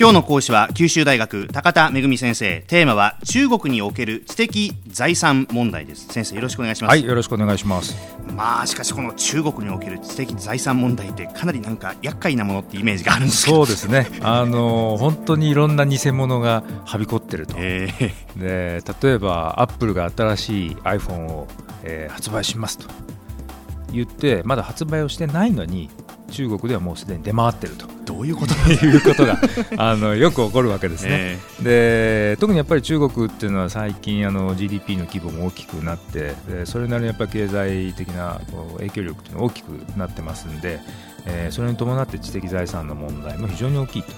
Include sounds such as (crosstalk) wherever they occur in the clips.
今日の講師は九州大学高田恵先生。テーマは中国における知的財産問題です。先生よろしくお願いします。はいよろしくお願いします。まあしかしこの中国における知的財産問題ってかなりなんか厄介なものってイメージがあるんですそうですね。あの本当にいろんな偽物がはびこってると、えー、で例えばアップルが新しい iPhone を、えー、発売しますと言ってまだ発売をしてないのに中国ではもうすでに出回ってると。どういうこと？いうことが (laughs) あのよく起こるわけですね、えー、で特にやっぱり中国っていうのは最近あの GDP の規模も大きくなってでそれなりにやっぱり経済的な影響力っていうのは大きくなってますんで、えー、それに伴って知的財産の問題も非常に大きいと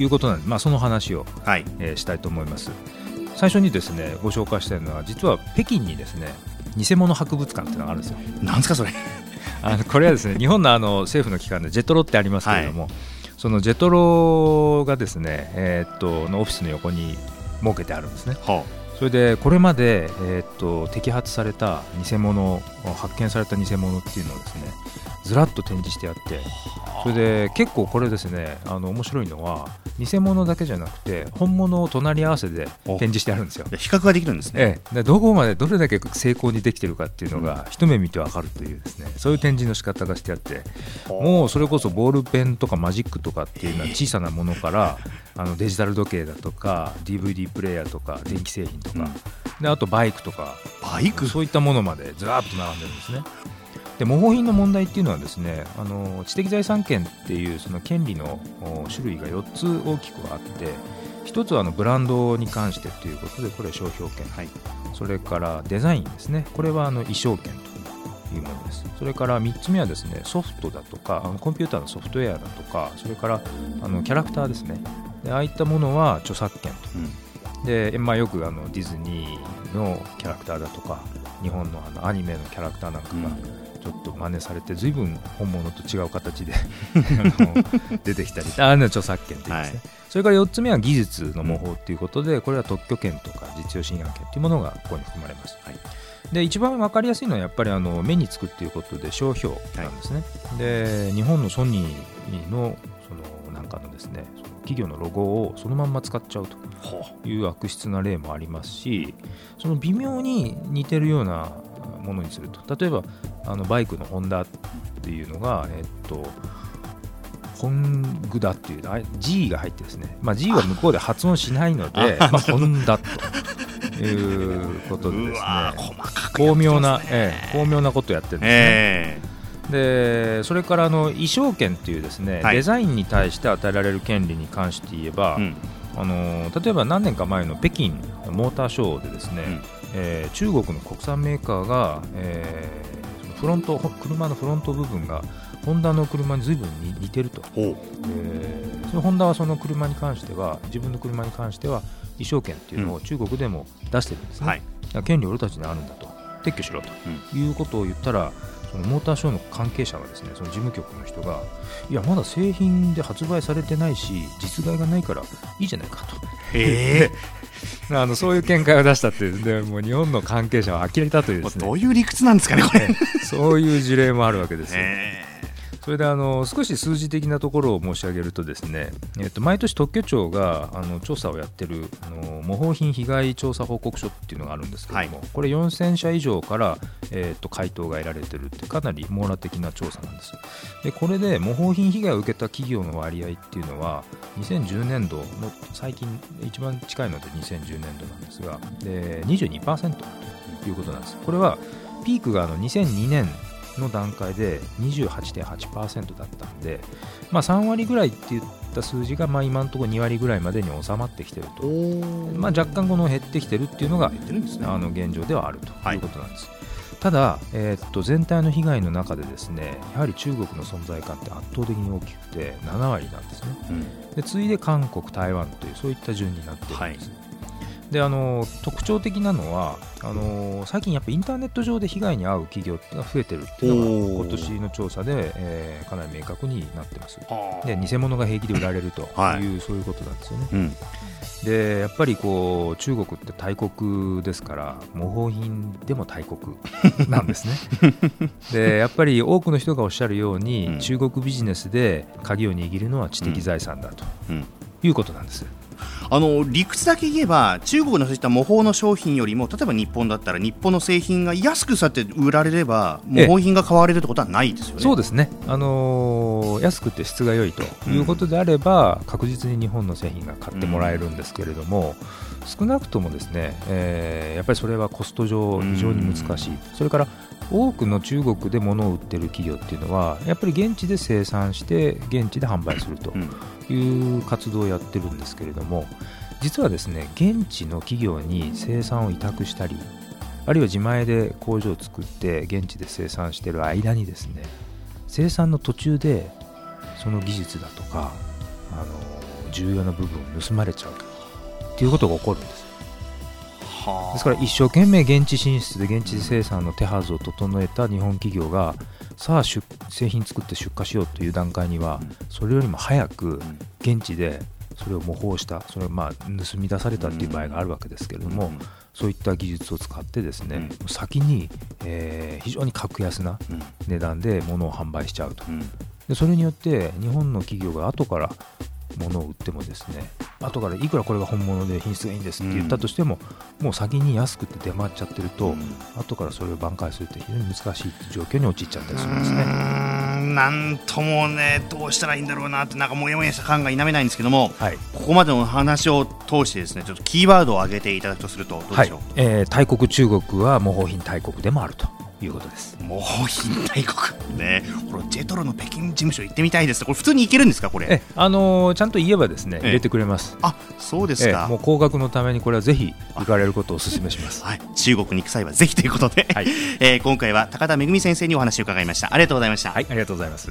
い。うことなんで、はい、まあ、その話を、はい。えー、したいと思います。最初にですねご紹介したいのは実は北京にですね偽物博物館っていうのがあるんですよ。なんですかそれあのこれはですね (laughs) 日本のあの政府の機関でジェトロってありますけれども、はい、そのジェトロがですね、えー、っとのオフィスの横に設けてあるんですね。はあ、それでこれまで、えー、っと摘発された偽物発見された偽物っていうのをですねずらっと展示してあってそれで結構これですねあの面白いのは偽物だけじゃなくて本物を隣り合わせで展示してあるんですよ。比較ができるんですね、ええ、どこまでどれだけ成功にできてるかっていうのが一目見てわかるというですねそういう展示の仕方がしてあってもうそれこそボールペンとかマジックとかっていうのは小さなものからあのデジタル時計だとか DVD プレーヤーとか電気製品とか、うん、であとバイクとか。バイク？そういったものまでずらっと並んでるんですねで模倣品の問題っていうのはですねあの知的財産権っていうその権利の種類が4つ大きくあって1つはあのブランドに関してということでこれは商標権、はい、それからデザインですね。これはあの衣装権というものです。それから3つ目はですねソフトだとかあのコンピューターのソフトウェアだとかそれからあのキャラクターですね。でああいったものは著作権と、うん、で、まあ、よくあのディズニーのキャラクターだとか日本のあのアニメのキャラクターなんかが、うんちょっと真似されて随分本物と違う形で (laughs) 出てきたり。あれは著作権って言いますね、はい、それから4つ目は技術の模倣ということでこれは特許権とか実用侵害権というものがここに含まれます、はい、で一番分かりやすいのはやっぱりあの目につくっていうことで商標なんですね、はい、で日本のソニーのそのなんかのですねその企業のロゴをそのまんま使っちゃうという悪質な例もありますしその微妙に似てるようなものにすると。例えばあのバイクのホンダっていうのが、えっと、ホングダっていう G が入ってですね、まあ、G は向こうで発音しないので、まあ、ホンダということでですね。巧妙な、ええ、巧妙なことやってるんですね。えーでそれからあの衣装権っていうですね、はい、デザインに対して与えられる権利に関して言えば、うん、あの例えば何年か前の北京モーターショーでですね、うん、えー、中国の国産メーカーが、えー、フロント車のフロント部分がホンダの車に随分に似てると、えー、そのホンダはその車に関しては自分の車に関しては衣装権っていうのを中国でも出してるんですね、うん、権利俺たちにあるんだと。撤去しろと。いうことを言ったら、そのモーターショーの関係者がですねその事務局の人がいやまだ製品で発売されてないし実害がないからいいじゃないかと。へ (laughs) (laughs) あのそういう見解を出したってでもう日本の関係者は呆れたというです、ね、どういう理屈なんですかねこれ。そういう事例もあるわけですよ。それであの少し数字的なところを申し上げるとですね、えっと、毎年特許庁があの調査をやってるあの模倣品被害調査報告書っていうのがあるんですけども、はい、これ4000社以上から、えっと、回答が得られてるってかなり網羅的な調査なんです。でこれで模倣品被害を受けた企業の割合っていうのは2010年度の最近一番近いので2010年度なんですがで22%ということなんです。これはピークがあの2002年の段階で28.8%だったんで、まあ、3割ぐらいって言った数字が、まあ、今のところ2割ぐらいまでに収まってきてると、まあ、若干この減ってきてるっていうのが、ね、あの現状ではあるということなんです。はいただ、えー、っと全体の被害の中でですねやはり中国の存在感って圧倒的に大きくて7割なんですね、うん、で次いで韓国、台湾というそういった順になっているんです、はいであの特徴的なのはあの最近やっぱインターネット上で被害に遭う企業が増えてるっていうのが今年の調査で、えー、かなり明確になってます。で偽物が平気で売られるという、はい、そういうことなんですよね、うん、でやっぱりこう中国って大国ですから模倣品でも大国なんですね。(laughs) でやっぱり多くの人がおっしゃるように、うん、中国ビジネスで鍵を握るのは知的財産だと、うん。いうことなんです。あの理屈だけ言えば中国のそういった模倣の商品よりも例えば日本だったら日本の製品が安くさって売られれば模倣品が買われるってことはないですよね。そうですね、あのー、安くて質が良いということであれば、うん、確実に日本の製品が買ってもらえるんですけれども、うん、少なくともですね、えー、やっぱりそれはコスト上非常に難しい、うん、それから多くの中国で物を売ってる企業っていうのはやっぱり現地で生産して現地で販売するという活動をやってるんですけれども実はですね現地の企業に生産を委託したりあるいは自前で工場を作って現地で生産している間にですね生産の途中でその技術だとかあの重要な部分を盗まれちゃうっていうことが起こるんです。ですから一生懸命現地進出で現地生産の手はずを整えた日本企業がさあ製品作って出荷しようという段階にはそれよりも早く現地でそれを模倣したそれをまあ盗み出されたっていう場合があるわけですけれどもそういった技術を使ってですね先にえ非常に格安な値段で物を販売しちゃうと。でそれによって日本の企業が後から物を売ってもですね後からいくらこれが本物で品質がいいんですって言ったとしても、うん、もう先に安くて出回っちゃってると、うん、後からそれを挽回するって非常に難しい状況に陥っちゃったりするんですね。なんともねどうしたらいいんだろうなってなんかもやもやした感が否めないんですけども、はい、ここまでの話を通してですねちょっとキーワードを挙げていただくとするとどうでしょう、はい、えー、大国中国は模倣品大国でもあるということです。模倣品大国。ね。これジェトロの北京事務所行ってみたいです。これ普通に行けるんですか？これ。えあのー、ちゃんと言えばですね入れてくれます。あそうですか。もう高額のためにこれはぜひ行かれることをお勧めします。はい。中国に行く際はぜひということで、はい、えー、今回は高田恵先生にお話を伺いました。ありがとうございました。はいありがとうございます